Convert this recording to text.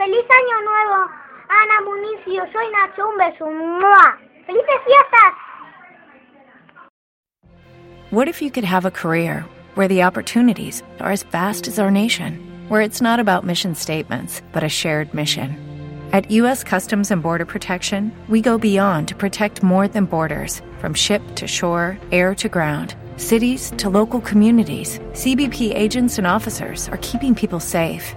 ¡Feliz Año Nuevo! Ana soy Nacho, un beso. ¡Mua! ¡Felices fiestas! What if you could have a career where the opportunities are as vast as our nation, where it's not about mission statements, but a shared mission? At U.S. Customs and Border Protection, we go beyond to protect more than borders from ship to shore, air to ground, cities to local communities. CBP agents and officers are keeping people safe.